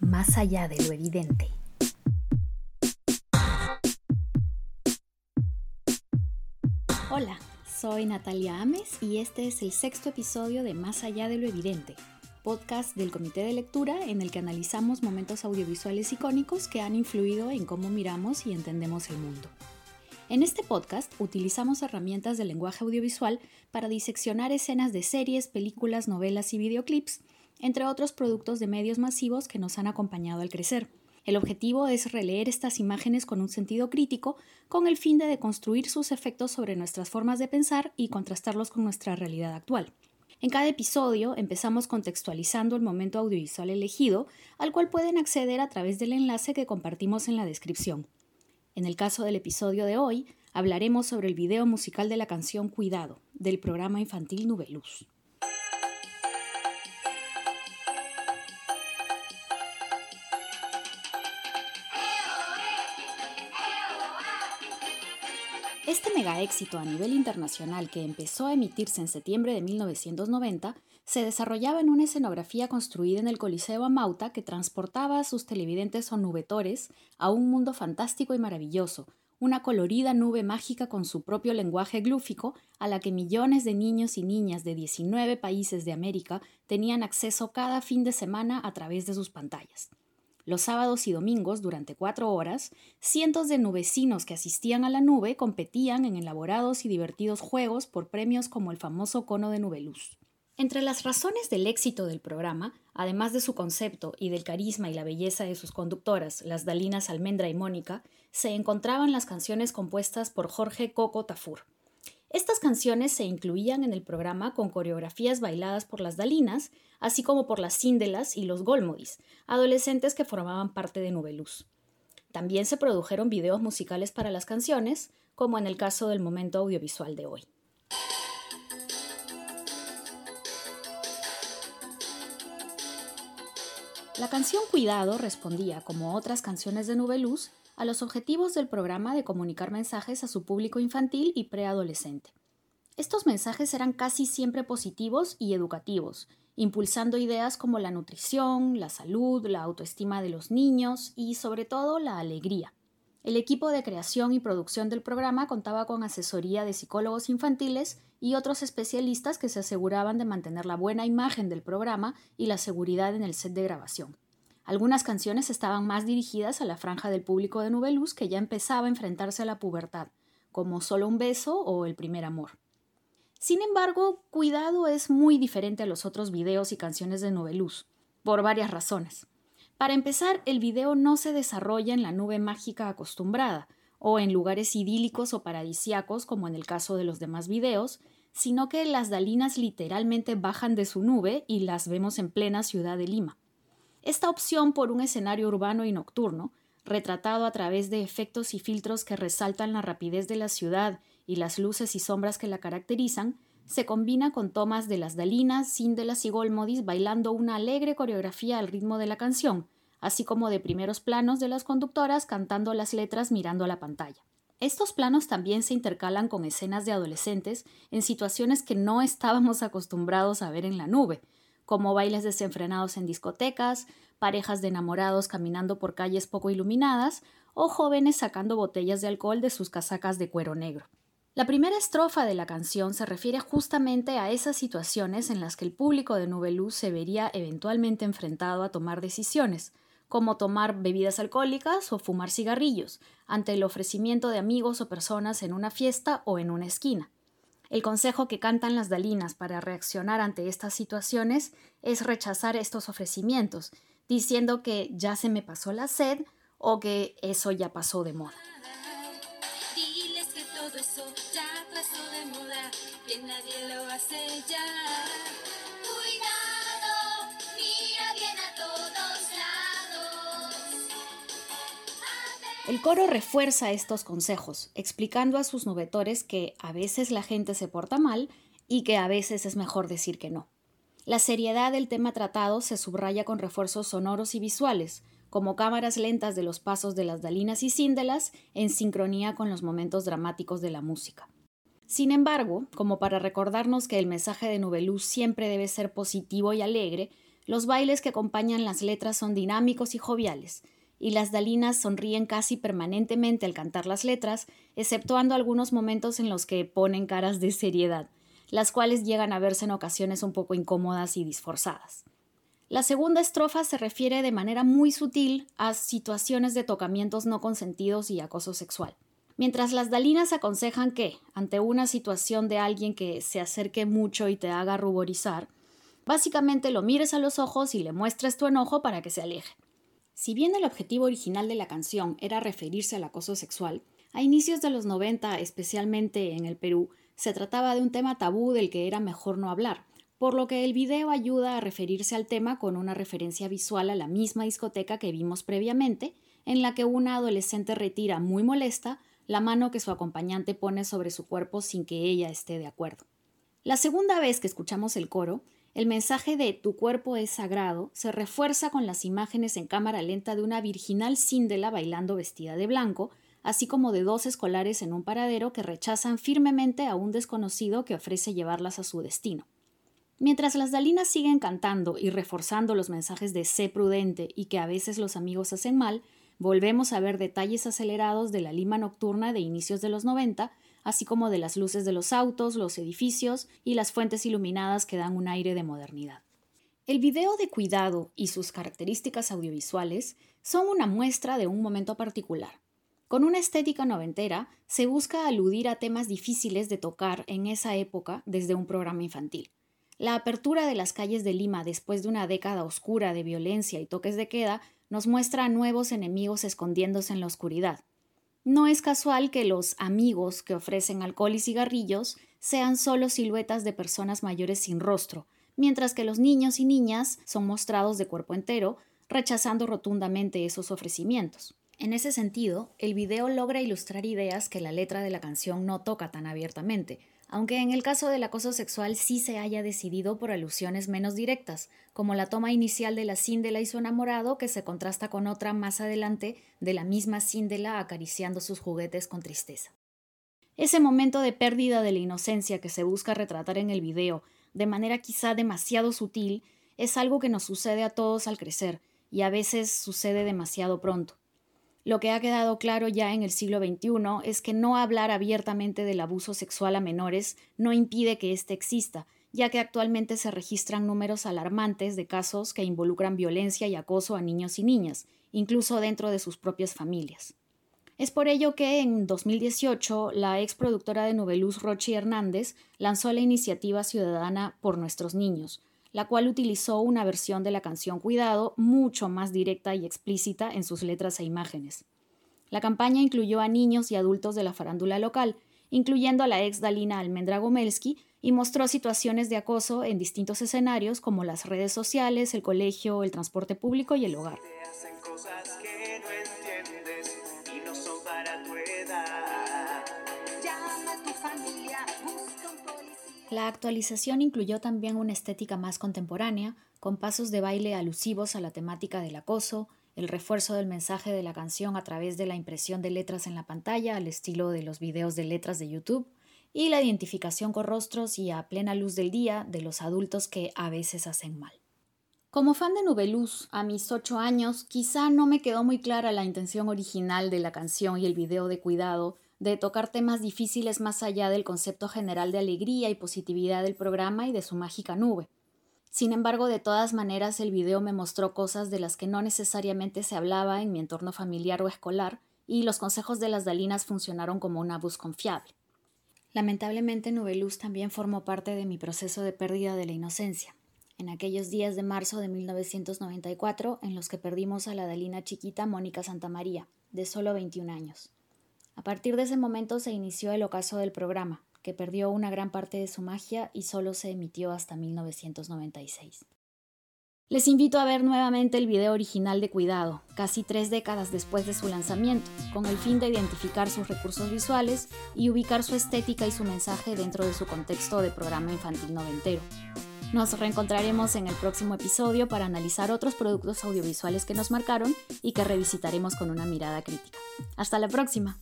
más allá de lo evidente. Hola, soy Natalia Ames y este es el sexto episodio de Más allá de lo evidente, podcast del Comité de Lectura en el que analizamos momentos audiovisuales icónicos que han influido en cómo miramos y entendemos el mundo. En este podcast utilizamos herramientas de lenguaje audiovisual para diseccionar escenas de series, películas, novelas y videoclips, entre otros productos de medios masivos que nos han acompañado al crecer. El objetivo es releer estas imágenes con un sentido crítico con el fin de deconstruir sus efectos sobre nuestras formas de pensar y contrastarlos con nuestra realidad actual. En cada episodio empezamos contextualizando el momento audiovisual elegido, al cual pueden acceder a través del enlace que compartimos en la descripción. En el caso del episodio de hoy, hablaremos sobre el video musical de la canción Cuidado, del programa infantil Nubeluz. Este mega éxito a nivel internacional que empezó a emitirse en septiembre de 1990 se desarrollaba en una escenografía construida en el Coliseo Amauta que transportaba a sus televidentes o nubetores a un mundo fantástico y maravilloso, una colorida nube mágica con su propio lenguaje glúfico a la que millones de niños y niñas de 19 países de América tenían acceso cada fin de semana a través de sus pantallas. Los sábados y domingos, durante cuatro horas, cientos de nubecinos que asistían a la nube competían en elaborados y divertidos juegos por premios como el famoso cono de nubeluz. Entre las razones del éxito del programa, además de su concepto y del carisma y la belleza de sus conductoras, las Dalinas Almendra y Mónica, se encontraban las canciones compuestas por Jorge Coco Tafur. Estas canciones se incluían en el programa con coreografías bailadas por las Dalinas, así como por las Cíndelas y los Golmodis, adolescentes que formaban parte de Nubeluz. También se produjeron videos musicales para las canciones, como en el caso del momento audiovisual de hoy. La canción Cuidado respondía, como otras canciones de Nubeluz, a los objetivos del programa de comunicar mensajes a su público infantil y preadolescente. Estos mensajes eran casi siempre positivos y educativos, impulsando ideas como la nutrición, la salud, la autoestima de los niños y, sobre todo, la alegría. El equipo de creación y producción del programa contaba con asesoría de psicólogos infantiles y otros especialistas que se aseguraban de mantener la buena imagen del programa y la seguridad en el set de grabación. Algunas canciones estaban más dirigidas a la franja del público de Nubeluz que ya empezaba a enfrentarse a la pubertad, como Solo un beso o El primer amor. Sin embargo, Cuidado es muy diferente a los otros videos y canciones de Nubeluz, por varias razones. Para empezar, el video no se desarrolla en la nube mágica acostumbrada, o en lugares idílicos o paradisiacos como en el caso de los demás videos, sino que las dalinas literalmente bajan de su nube y las vemos en plena ciudad de Lima. Esta opción por un escenario urbano y nocturno, retratado a través de efectos y filtros que resaltan la rapidez de la ciudad y las luces y sombras que la caracterizan, se combina con tomas de las Dalinas, Síndelas y Golmodis bailando una alegre coreografía al ritmo de la canción, así como de primeros planos de las conductoras cantando las letras mirando a la pantalla. Estos planos también se intercalan con escenas de adolescentes en situaciones que no estábamos acostumbrados a ver en la nube, como bailes desenfrenados en discotecas, parejas de enamorados caminando por calles poco iluminadas o jóvenes sacando botellas de alcohol de sus casacas de cuero negro. La primera estrofa de la canción se refiere justamente a esas situaciones en las que el público de Nubeluz se vería eventualmente enfrentado a tomar decisiones, como tomar bebidas alcohólicas o fumar cigarrillos, ante el ofrecimiento de amigos o personas en una fiesta o en una esquina. El consejo que cantan las Dalinas para reaccionar ante estas situaciones es rechazar estos ofrecimientos, diciendo que ya se me pasó la sed o que eso ya pasó de moda. El coro refuerza estos consejos, explicando a sus nubetores que a veces la gente se porta mal y que a veces es mejor decir que no. La seriedad del tema tratado se subraya con refuerzos sonoros y visuales, como cámaras lentas de los pasos de las dalinas y cíndelas en sincronía con los momentos dramáticos de la música. Sin embargo, como para recordarnos que el mensaje de Nubeluz siempre debe ser positivo y alegre, Los bailes que acompañan las letras son dinámicos y joviales, y las dalinas sonríen casi permanentemente al cantar las letras, exceptuando algunos momentos en los que ponen caras de seriedad, las cuales llegan a verse en ocasiones un poco incómodas y disforzadas. La segunda estrofa se refiere de manera muy sutil a situaciones de tocamientos no consentidos y acoso sexual. Mientras las dalinas aconsejan que, ante una situación de alguien que se acerque mucho y te haga ruborizar, básicamente lo mires a los ojos y le muestres tu enojo para que se aleje. Si bien el objetivo original de la canción era referirse al acoso sexual, a inicios de los 90, especialmente en el Perú, se trataba de un tema tabú del que era mejor no hablar, por lo que el video ayuda a referirse al tema con una referencia visual a la misma discoteca que vimos previamente, en la que una adolescente retira muy molesta la mano que su acompañante pone sobre su cuerpo sin que ella esté de acuerdo. La segunda vez que escuchamos el coro, el mensaje de Tu cuerpo es sagrado se refuerza con las imágenes en cámara lenta de una virginal síndela bailando vestida de blanco, así como de dos escolares en un paradero que rechazan firmemente a un desconocido que ofrece llevarlas a su destino. Mientras las dalinas siguen cantando y reforzando los mensajes de sé prudente y que a veces los amigos hacen mal, volvemos a ver detalles acelerados de la Lima nocturna de inicios de los 90 así como de las luces de los autos, los edificios y las fuentes iluminadas que dan un aire de modernidad. El video de cuidado y sus características audiovisuales son una muestra de un momento particular. Con una estética noventera, se busca aludir a temas difíciles de tocar en esa época desde un programa infantil. La apertura de las calles de Lima después de una década oscura de violencia y toques de queda nos muestra a nuevos enemigos escondiéndose en la oscuridad, no es casual que los amigos que ofrecen alcohol y cigarrillos sean solo siluetas de personas mayores sin rostro, mientras que los niños y niñas son mostrados de cuerpo entero, rechazando rotundamente esos ofrecimientos. En ese sentido, el video logra ilustrar ideas que la letra de la canción no toca tan abiertamente, aunque en el caso del acoso sexual sí se haya decidido por alusiones menos directas, como la toma inicial de la Síndela y su enamorado que se contrasta con otra más adelante de la misma Síndela acariciando sus juguetes con tristeza. Ese momento de pérdida de la inocencia que se busca retratar en el video, de manera quizá demasiado sutil, es algo que nos sucede a todos al crecer, y a veces sucede demasiado pronto. Lo que ha quedado claro ya en el siglo XXI es que no hablar abiertamente del abuso sexual a menores no impide que éste exista, ya que actualmente se registran números alarmantes de casos que involucran violencia y acoso a niños y niñas, incluso dentro de sus propias familias. Es por ello que en 2018 la ex productora de Noveluz Rochi Hernández lanzó la iniciativa ciudadana Por Nuestros Niños, la cual utilizó una versión de la canción Cuidado mucho más directa y explícita en sus letras e imágenes. La campaña incluyó a niños y adultos de la farándula local, incluyendo a la ex Dalina Almendra Gomelski, y mostró situaciones de acoso en distintos escenarios como las redes sociales, el colegio, el transporte público y el hogar. La actualización incluyó también una estética más contemporánea, con pasos de baile alusivos a la temática del acoso, el refuerzo del mensaje de la canción a través de la impresión de letras en la pantalla al estilo de los videos de letras de YouTube, y la identificación con rostros y a plena luz del día de los adultos que a veces hacen mal. Como fan de Nubeluz, a mis ocho años, quizá no me quedó muy clara la intención original de la canción y el video de cuidado, de tocar temas difíciles más allá del concepto general de alegría y positividad del programa y de su mágica nube. Sin embargo, de todas maneras, el video me mostró cosas de las que no necesariamente se hablaba en mi entorno familiar o escolar, y los consejos de las Dalinas funcionaron como una voz confiable. Lamentablemente, Nubeluz también formó parte de mi proceso de pérdida de la inocencia. En aquellos días de marzo de 1994, en los que perdimos a la Dalina chiquita Mónica Santamaría, de solo 21 años. A partir de ese momento se inició el ocaso del programa, que perdió una gran parte de su magia y solo se emitió hasta 1996. Les invito a ver nuevamente el video original de Cuidado, casi tres décadas después de su lanzamiento, con el fin de identificar sus recursos visuales y ubicar su estética y su mensaje dentro de su contexto de programa infantil noventero. Nos reencontraremos en el próximo episodio para analizar otros productos audiovisuales que nos marcaron y que revisitaremos con una mirada crítica. Hasta la próxima.